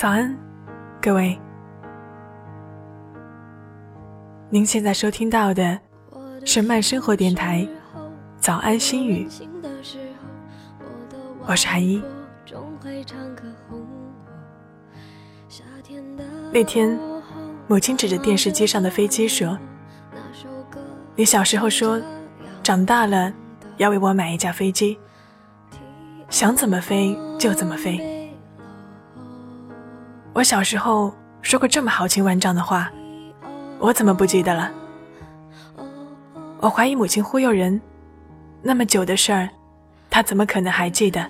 早安，各位。您现在收听到的是慢生活电台《早安心语》，我是韩一。那天，母亲指着电视机上的飞机说：“你小时候说，长大了要为我买一架飞机，想怎么飞就怎么飞。”我小时候说过这么豪情万丈的话，我怎么不记得了？我怀疑母亲忽悠人，那么久的事儿，她怎么可能还记得？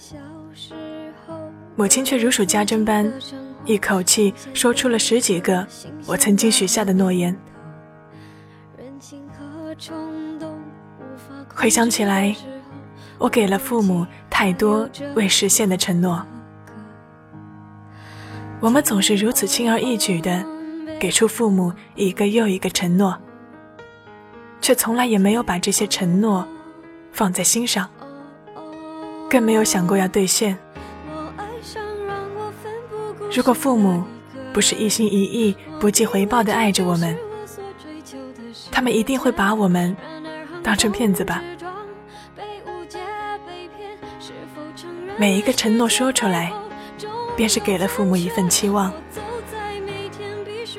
母亲却如数家珍般，一口气说出了十几个我曾经许下的诺言。回想起来，我给了父母太多未实现的承诺。我们总是如此轻而易举地给出父母一个又一个承诺，却从来也没有把这些承诺放在心上，更没有想过要兑现。如果父母不是一心一意、不计回报地爱着我们，他们一定会把我们当成骗子吧？每一个承诺说出来。便是给了父母一份期望，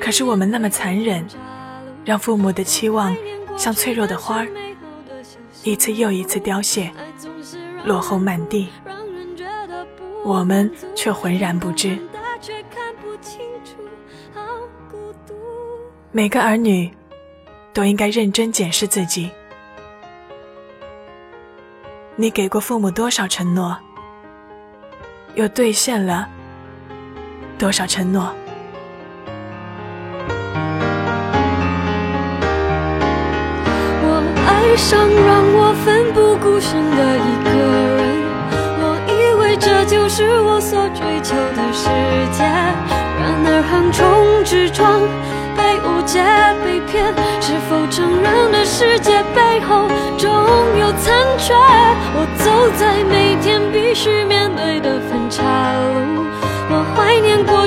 可是我们那么残忍，让父母的期望像脆弱的花儿，一次又一次凋谢，落后满地，我们却浑然不知。每个儿女都应该认真检视自己，你给过父母多少承诺，又兑现了？多少承诺？我爱上让我奋不顾身的一个人，我以为这就是我所追求的世界。然而横冲直撞，被误解被骗，是否成人的世界背后总有残缺？我走在每天必须